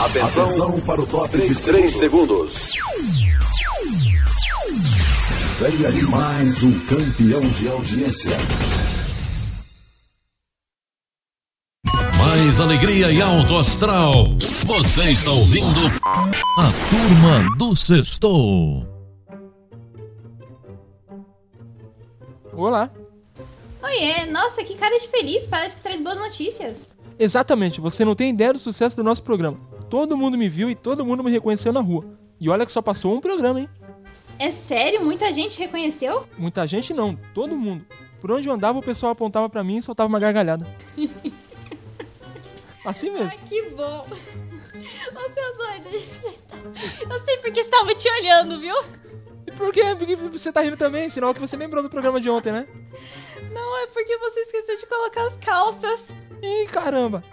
Atenção, Atenção para o top 3, 3 segundos. Venha de mais um campeão de audiência. Mais alegria e alto astral. Você está ouvindo a turma do Sextou. Olá. Oiê, nossa, que cara de feliz, parece que traz boas notícias. Exatamente, você não tem ideia do sucesso do nosso programa. Todo mundo me viu e todo mundo me reconheceu na rua. E olha que só passou um programa, hein? É sério? Muita gente reconheceu? Muita gente não, todo mundo. Por onde eu andava, o pessoal apontava para mim e soltava uma gargalhada. assim mesmo. Ai, que bom. Ô, seu doido, eu sei porque estava te olhando, viu? E por quê? Porque você tá rindo também, sinal que você lembrou do programa de ontem, né? Não, é porque você esqueceu de colocar as calças. Ih, caramba!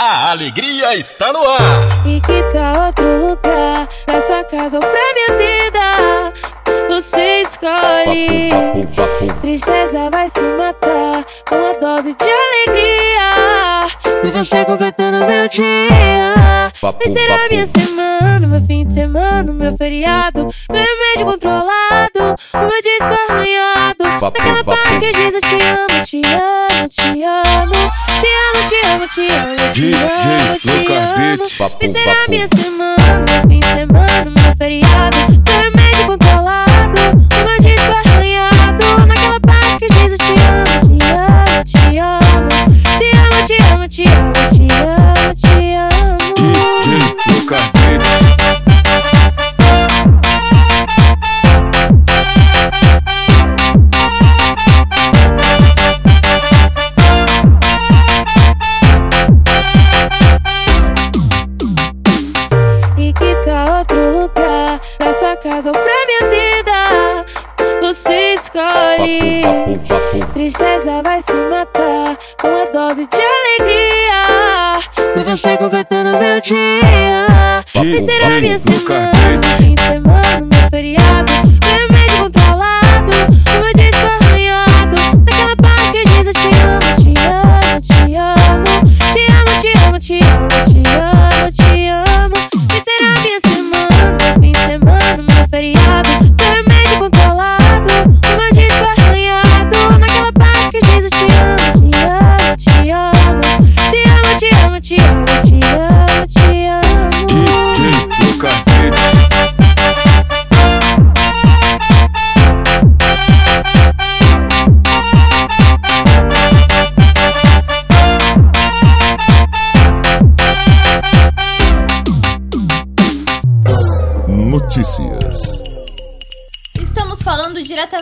A alegria está no ar! E que tá outro lugar, pra sua casa ou pra minha vida. Você escolhe. Tristeza vai se matar com uma dose de alegria. E você completando meu dia. Vai ser a minha semana, meu fim de semana, meu feriado. Meu remédio controlado, o meu disco arranhado. Naquela parte que diz eu te amo, te amo, te amo. Te amo, te amo, te amo, te amo, te amo. Vai ser a minha semana, dia. Vai ser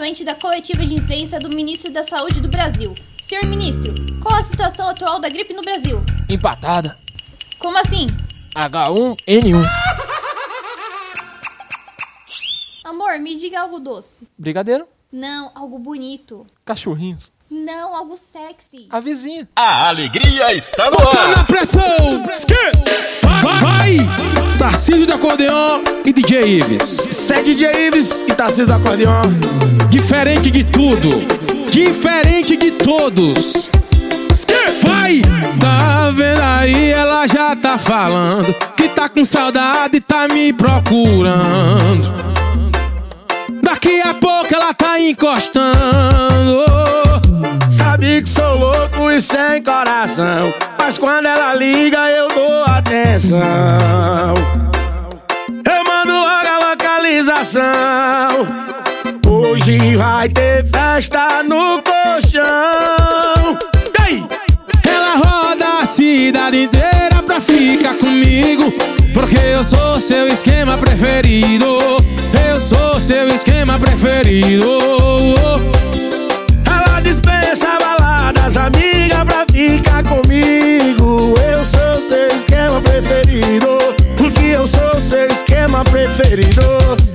diretamente da coletiva de imprensa do ministro da Saúde do Brasil. Senhor ministro, qual a situação atual da gripe no Brasil? Empatada. Como assim? H1N1. Amor, me diga algo doce. Brigadeiro. Não, algo bonito. Cachorrinhos. Não, algo sexy. A vizinha. A alegria está no Tá na ar! pressão! Vai! Vai! Tarcísio do acordeon e DJ Ives. Sede DJ Ives e Tarcísio da Acordeon. Diferente de tudo. Diferente de todos. Vai! Tá vendo aí? Ela já tá falando que tá com saudade e tá me procurando. Daqui a pouco ela tá encostando. Sabe que sou louco e sem coração. Mas quando ela liga, eu dou atenção. Eu mando logo a localização. Hoje vai ter festa no colchão. E aí? Ela roda a cidade inteira pra ficar comigo. Porque eu sou seu esquema preferido. Eu sou seu esquema preferido. Ela dispensa baladas, amiga, pra ficar comigo. Eu sou seu esquema preferido. Porque eu sou seu esquema preferido.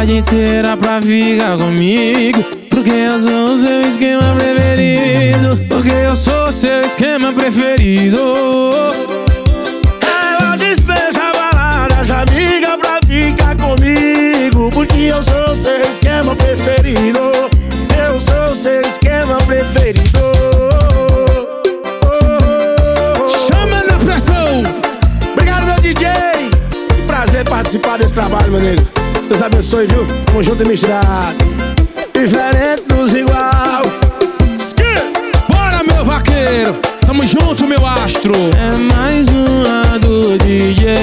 Cidade inteira pra ficar comigo. Porque eu sou o seu esquema preferido. Porque eu sou o seu esquema preferido. Deus abençoe, viu? Tamo junto e misturado. Diferente dos igual. Bora, meu vaqueiro. Tamo junto, meu astro. É mais uma do DJ.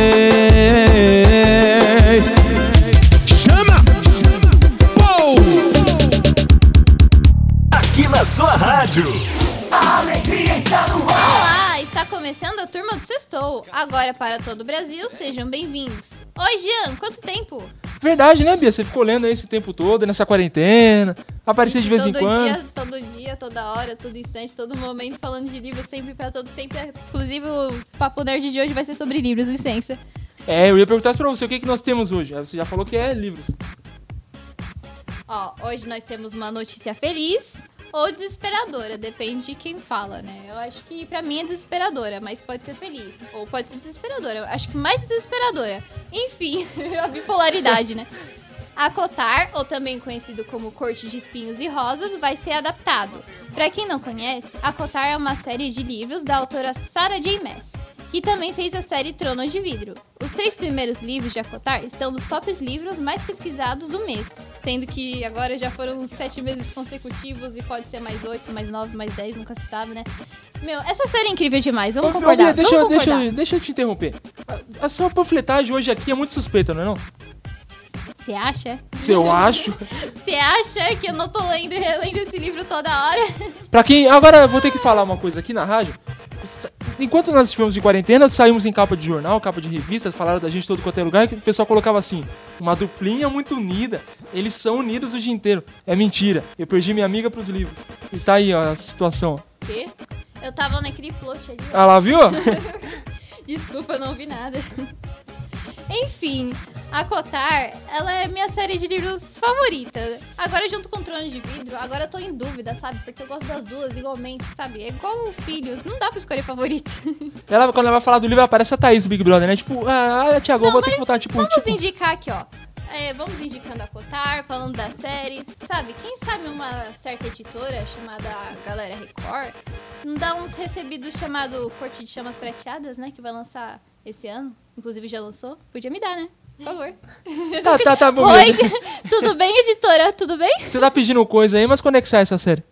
Chama. Pou. Aqui na sua rádio. Olá, está começando a turma do Sextou. Agora para todo o Brasil, sejam bem-vindos. Oi, Jean, quanto tempo? Verdade, né, Bia? Você ficou lendo aí esse tempo todo, nessa quarentena. Aparecia de vez em todo quando. Dia, todo dia, toda hora, todo instante, todo momento, falando de livros, sempre pra todo, sempre. Inclusive, o Papo Nerd de hoje vai ser sobre livros, licença. É, eu ia perguntar isso pra você, o que, que nós temos hoje? Você já falou que é livros. Ó, hoje nós temos uma notícia feliz ou desesperadora, depende de quem fala, né? Eu acho que pra mim é desesperadora, mas pode ser feliz. Ou pode ser desesperadora. Eu acho que mais desesperadora. Enfim, a bipolaridade, né? A Cotar, ou também conhecido como Corte de Espinhos e Rosas, vai ser adaptado. Pra quem não conhece, a Cotar é uma série de livros da autora Sarah J. Maas, que também fez a série Trono de Vidro. Os três primeiros livros de Acotar estão nos tops livros mais pesquisados do mês, sendo que agora já foram sete meses consecutivos e pode ser mais oito, mais nove, mais dez, nunca se sabe, né? Meu, essa série é incrível demais, vamos Ô, concordar, Bia, deixa, vamos eu- deixa, concordar. eu- deixa eu te interromper. A, a sua panfletagem hoje aqui é muito suspeita, não é não? Você acha? Se eu acho. Você acha que eu não tô lendo e relendo esse livro toda hora? Pra quem. Agora eu vou ter que falar uma coisa aqui na rádio. Enquanto nós estivemos de quarentena, saímos em capa de jornal, capa de revista, falaram da gente todo quanto é lugar, que o pessoal colocava assim, uma duplinha muito unida. Eles são unidos o dia inteiro. É mentira. Eu perdi minha amiga pros livros. E tá aí ó, a situação. Quê? Eu tava naquele plot ali. Ah lá, viu? Desculpa, eu não ouvi nada. Enfim, a Cotar, ela é minha série de livros favorita. Agora, junto com o Trono de Vidro, agora eu tô em dúvida, sabe? Porque eu gosto das duas igualmente, sabe? É igual o filho, não dá pra escolher favorito. Ela, quando ela vai falar do livro, aparece a Thaís do Big Brother, né? Tipo, ah, Tiago, eu vou ter que botar, tipo, Vamos tipo. indicar aqui, ó. É, vamos indicando a Cotar, falando da série. Sabe, quem sabe uma certa editora chamada Galera Record não dá uns recebidos chamado Corte de Chamas Prateadas, né? Que vai lançar esse ano. Inclusive já lançou. Podia me dar, né? Por favor. Tá, tá, tá bom. Oi, tudo bem, editora? Tudo bem? Você tá pedindo coisa aí, mas quando é que sai essa série?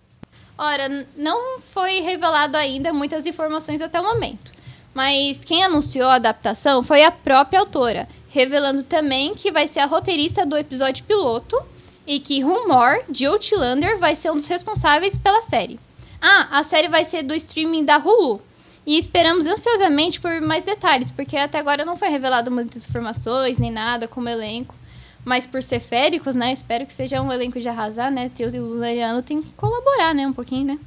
Ora, não foi revelado ainda muitas informações até o momento. Mas quem anunciou a adaptação foi a própria autora, revelando também que vai ser a roteirista do episódio piloto e que Rumor, de Outlander, vai ser um dos responsáveis pela série. Ah, a série vai ser do streaming da Hulu. E esperamos ansiosamente por mais detalhes, porque até agora não foi revelado muitas informações, nem nada como elenco. Mas por ser féricos, né? Espero que seja um elenco de arrasar, né? Teu e o Leandro tem que colaborar, né? Um pouquinho, né?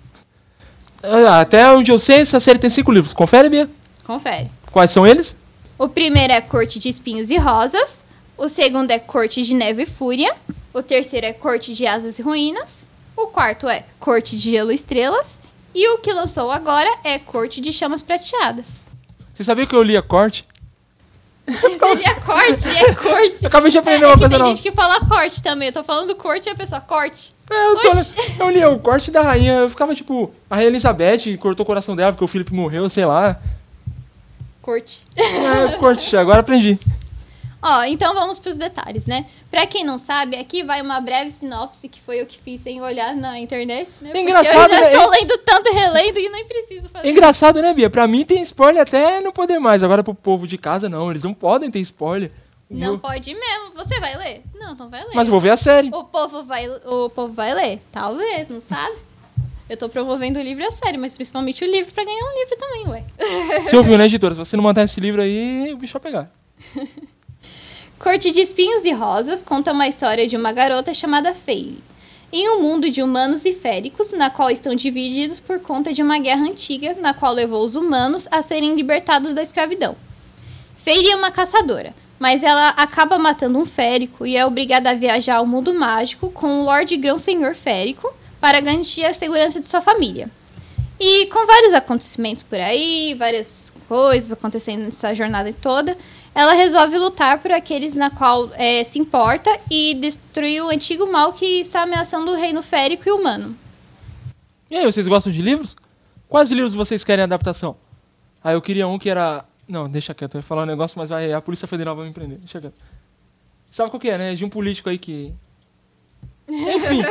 Ah, Até onde eu sei, essa série tem cinco livros. Confere, Bia? Confere. Quais são eles? O primeiro é Corte de Espinhos e Rosas. O segundo é Corte de Neve e Fúria. O terceiro é Corte de Asas e Ruínas. O quarto é Corte de Gelo e Estrelas. E o que lançou agora é Corte de Chamas Prateadas. Você sabia que eu li a corte? Seria corte, é corte. Eu acabei de aprender é, uma é coisa tem nova. gente que fala corte também. Eu tô falando corte e a pessoa corte. É, eu, tô, eu li o corte da rainha. Eu ficava tipo, a rainha Elizabeth cortou o coração dela porque o Felipe morreu, sei lá. Corte. É, corte, agora aprendi. Ó, então vamos pros detalhes, né? Pra quem não sabe, aqui vai uma breve sinopse que foi eu que fiz sem olhar na internet, né? Porque Engraçado, eu já né? estou lendo tanto e relendo e nem preciso fazer. Engraçado, né, Bia? Pra mim tem spoiler até não poder mais. Agora pro povo de casa, não. Eles não podem ter spoiler. O Não meu- pode mesmo. Você vai ler? Não, não vai ler. Mas vou ver a série. O povo vai, o povo vai ler? Talvez, não sabe? Eu tô promovendo o livro a sério, mas principalmente o livro pra ganhar um livro também, ué. Você ouviu, né, editora? Se você não mandar esse livro aí, o bicho vai pegar. Corte de Espinhos e Rosas conta uma história de uma garota chamada Fairy. Em um mundo de humanos e féricos, na qual estão divididos por conta de uma guerra antiga, na qual levou os humanos a serem libertados da escravidão. Fairy é uma caçadora, mas ela acaba matando um férico e é obrigada a viajar ao mundo mágico com o Lorde Grão Senhor Férico para garantir a segurança de sua família. E com vários acontecimentos por aí, várias coisas acontecendo nessa jornada toda, ela resolve lutar por aqueles na qual eh, se importa e destruir o antigo mal que está ameaçando o reino férico e humano. E aí, vocês gostam de livros? Quais livros vocês querem adaptação? Ah, eu queria um que era. Não, deixa quieto, eu ia falar um negócio, mas vai, a Polícia Federal vai me prender. Deixa quieto. Sabe qual que é, né? De um político aí que. Enfim.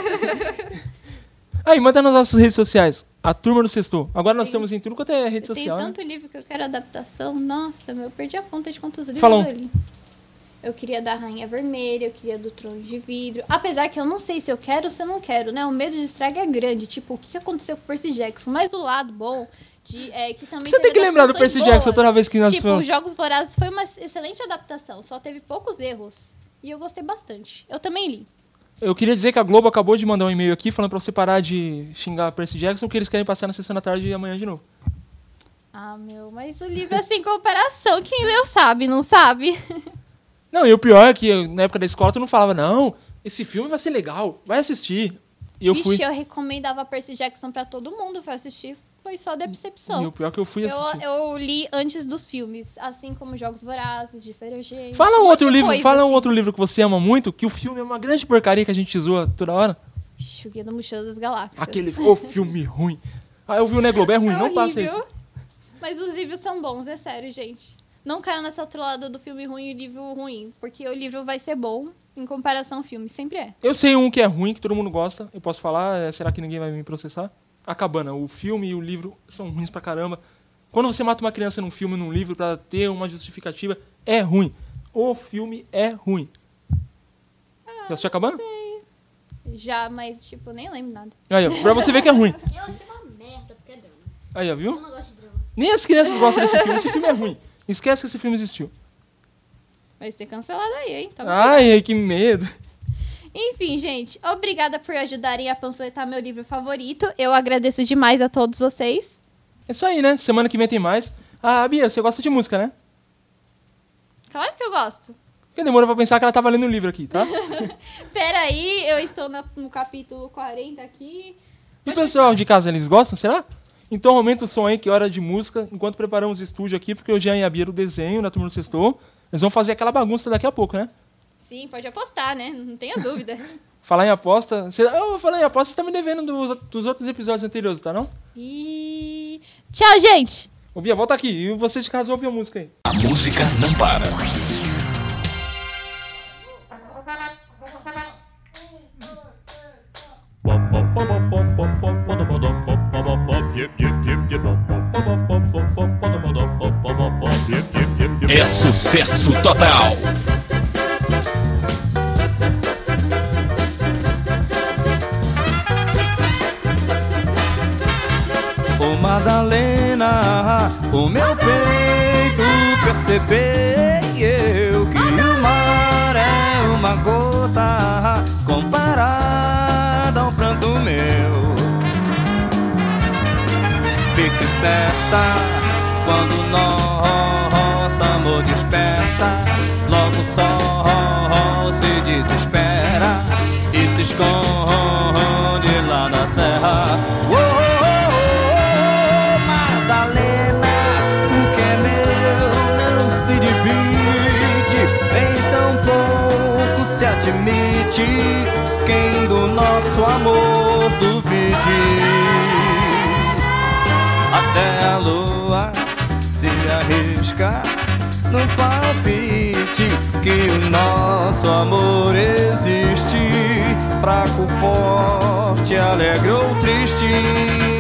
Aí, manda nas nossas redes sociais. A turma do Sextou. Agora nós Sim. temos em tudo quanto é rede Eu social. né? tanto livro que eu quero adaptação. Nossa, meu, eu perdi a conta de quantos livros Fala um. eu li. Eu queria da Rainha Vermelha, eu queria do Trono de Vidro. Apesar que eu não sei se eu quero ou se eu não quero, né? O medo de estrago é grande. Tipo, o que aconteceu com o Percy Jackson? Mas o lado bom de, é que também Você tem que lembrar do Percy Jackson boas. toda vez que nós Tipo, Jogos Vorazes foi uma excelente adaptação, só teve poucos erros. E eu gostei bastante. Eu também li. Eu queria dizer que a Globo acabou de mandar um e-mail aqui falando pra você parar de xingar Percy Jackson, que eles querem passar na sessão da tarde e amanhã de novo. Ah, meu, mas o livro é sem comparação. Quem leu sabe, não sabe? Não, e o pior é que na época da escola tu não falava, não, esse filme vai ser legal, vai assistir. E eu Vixe, fui. eu recomendava Percy Jackson pra todo mundo. Foi assistir, foi só E decepção. o pior é que eu fui Eu, assistir. eu li antes dos filmes, assim como Jogos Vorazes, Ferogênio. Fala um monte outro livro, coisa, fala um assim. outro livro que você ama muito, que o filme é uma grande porcaria que a gente zoa toda hora. Guia da Mochila das Galáxias. Aquele ô, filme ruim. Ah, eu vi o Né Globo, é ruim, É não passa isso. Mas os livros são bons, é sério, gente. Não caiam nessa lado do filme ruim e livro ruim. Porque o livro vai ser bom em comparação ao filme. Sempre é. Eu sei um que é ruim, que todo mundo gosta, eu posso falar, é, será que ninguém vai me processar? A Cabana, o filme e o livro são ruins pra caramba. Quando você mata uma criança num filme e num livro pra ter uma justificativa, é ruim. O filme é ruim. Já assistiu a Cabana? Já, mas, tipo, nem lembro nada. Aí, ó, pra você ver que é ruim. Eu achei uma merda, porque é drama. Aí, ó, Eu viu? não gosto de drama. Nem as crianças gostam desse filme. Esse filme é ruim. Esquece que esse filme existiu. Vai ser cancelado aí, hein? Ai, ai, que medo. Enfim, gente, obrigada por ajudarem a panfletar meu livro favorito. Eu agradeço demais a todos vocês. É isso aí, né? Semana que vem tem mais. Ah, Bia, você gosta de música, né? Claro que eu gosto. Porque demorou pra pensar que ela tava lendo o livro aqui, tá? Peraí, eu estou no capítulo 40 aqui. E o pessoal de casa, eles gostam, será? Então aumenta o som aí, que é hora de música, enquanto preparamos o estúdio aqui, porque o Jean e a Bia do desenho, na turma do Sextou, eles vão fazer aquela bagunça daqui a pouco, né? Sim, pode apostar, né? Não tenha dúvida. Falar em aposta... Você... Eu falar em aposta, você tá me devendo dos, dos outros episódios anteriores, tá não? E. Tchau, gente! Ô Bia, volta aqui. E você de casa ouve a música aí. A música não para. É sucesso total. Madalena, o meu peito percebei eu que o mar é uma gota comparada ao pranto meu. Fique certa quando nosso amor desperta, logo o sol se desespera e se esconde admite quem do nosso amor duvide. Até a lua se arrisca no palpite que o nosso amor existe. Fraco, forte, alegre ou triste.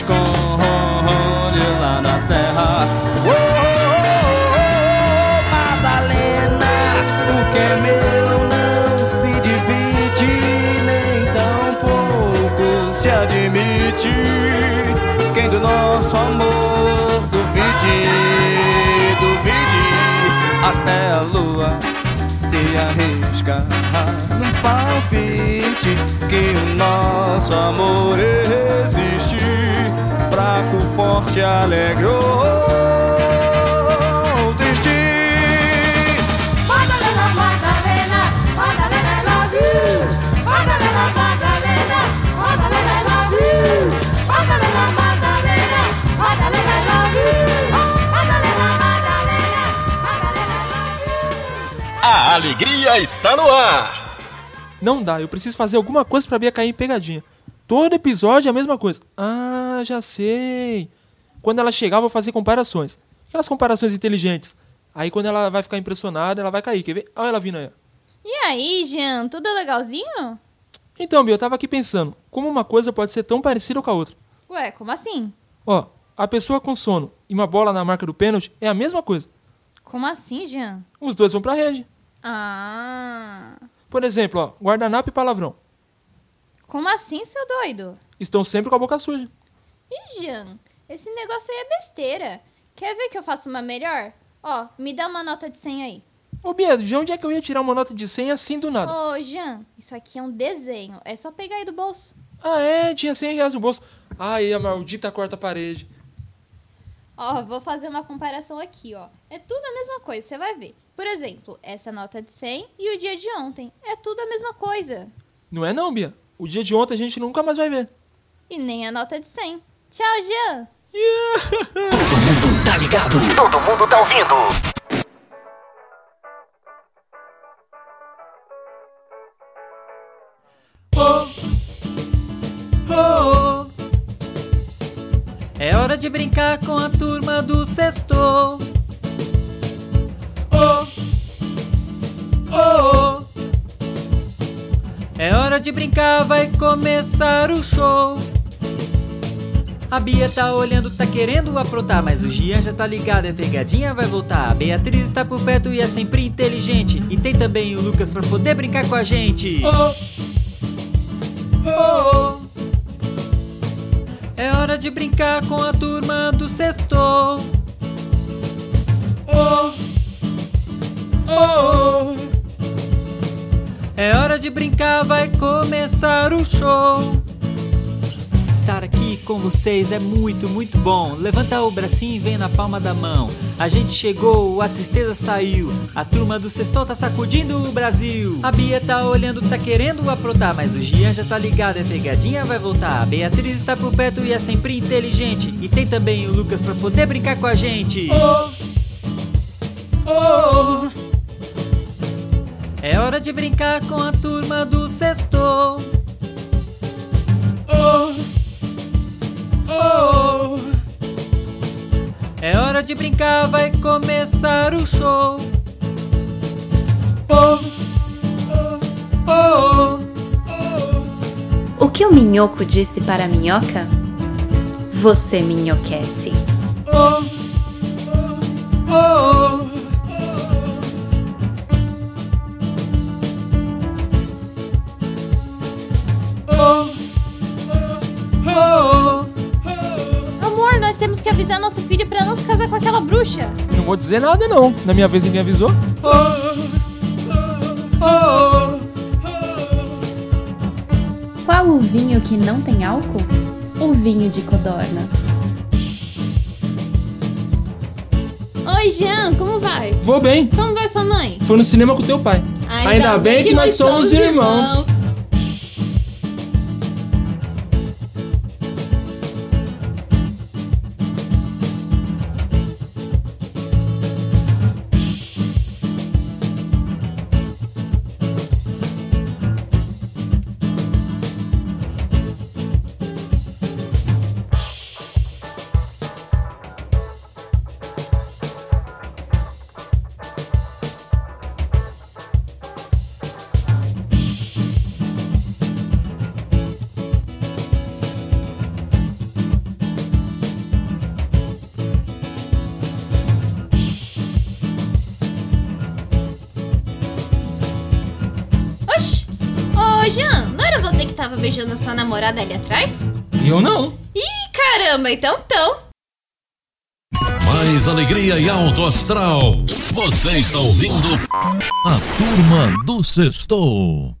Esconde lá na serra. Oh, oh, oh, Madalena, o que é meu não se divide, nem tampouco se admite. Quem do nosso amor duvide, duvide, até a lua se arrisca num palpite que o nosso amor existe. Fraco, forte, alegre ou triste. Madalena, Madalena, Madalena, I love you. Madalena, Madalena, Madalena, I love you. Madalena, Madalena, Madalena, I love you. Madalena, Madalena, Madalena, I love you. A alegria está no ar. Não dá, eu preciso fazer alguma coisa pra Bia cair em pegadinha. Todo episódio é a mesma coisa. Ah, já sei. Quando ela chegar, eu vou fazer comparações. Aquelas comparações inteligentes. Aí quando ela vai ficar impressionada, ela vai cair. Quer ver? Olha ela vindo aí. E aí, Jean, tudo legalzinho? Então, Bia, eu tava aqui pensando. Como uma coisa pode ser tão parecida com a outra? Ué, como assim? Ó, a pessoa com sono e uma bola na marca do pênalti é a mesma coisa. Como assim, Jean? Os dois vão pra rede. Ah. Por exemplo, ó, guardanapo e palavrão. Como assim, seu doido? Estão sempre com a boca suja. Ih, Jean, esse negócio aí é besteira. Quer ver que eu faço uma melhor? Ó, me dá uma nota de 100 aí. Ô, Bia, de onde é que eu ia tirar uma nota de 100 assim do nada? Ô, Jean, isso aqui é um desenho. É só pegar aí do bolso. Ah, é? Tinha 100 reais no bolso. Ai, a maldita quarta parede. Ó, vou fazer uma comparação aqui, ó. É tudo a mesma coisa, você vai ver. Por exemplo, essa nota de 100 e o dia de ontem. É tudo a mesma coisa. Não é não, Bia? O dia de ontem a gente nunca mais vai ver. E nem a nota de 100. Tchau, Jean. Tá ligado? Todo mundo tá ouvindo. Oh, É hora de brincar com a turma do sexto. É hora de brincar, vai começar o show. A Bia tá olhando, tá querendo aprontar, mas o Gian já tá ligado, é pegadinha, vai voltar. A Beatriz está por perto e é sempre inteligente. E tem também o Lucas pra poder brincar com a gente. Oh, É hora de brincar com a turma do sexto. De brincar, vai começar o show. Estar aqui com vocês é muito, muito bom. Levanta o bracinho e vem na palma da mão. A gente chegou, a tristeza saiu. A turma do sextou tá sacudindo o Brasil. A Bia tá olhando, tá querendo aprontar, mas o Gian já tá ligado, é pegadinha, vai voltar. A Beatriz está por perto e é sempre inteligente. E tem também o Lucas pra poder brincar com a gente. Oh, É hora de brincar com a turma do sexto. Oh, oh. É hora de brincar, vai começar o show. Oh, oh, oh. O que o minhoco disse para a minhoca? Você minhoquece. Oh, oh, oh, aquela bruxa. Não vou dizer nada não. Na minha vez ninguém avisou. oh, Qual o vinho que não tem álcool? O vinho de codorna. Oi, Jean, como vai? Vou bem. Como vai sua mãe? Foi no cinema com teu pai. Ainda, bem, que, nós somos irmãos. Tava beijando a sua namorada ali atrás? Eu não. Ih, caramba, então então. Mais alegria e alto astral. Você está ouvindo a turma do Sextou.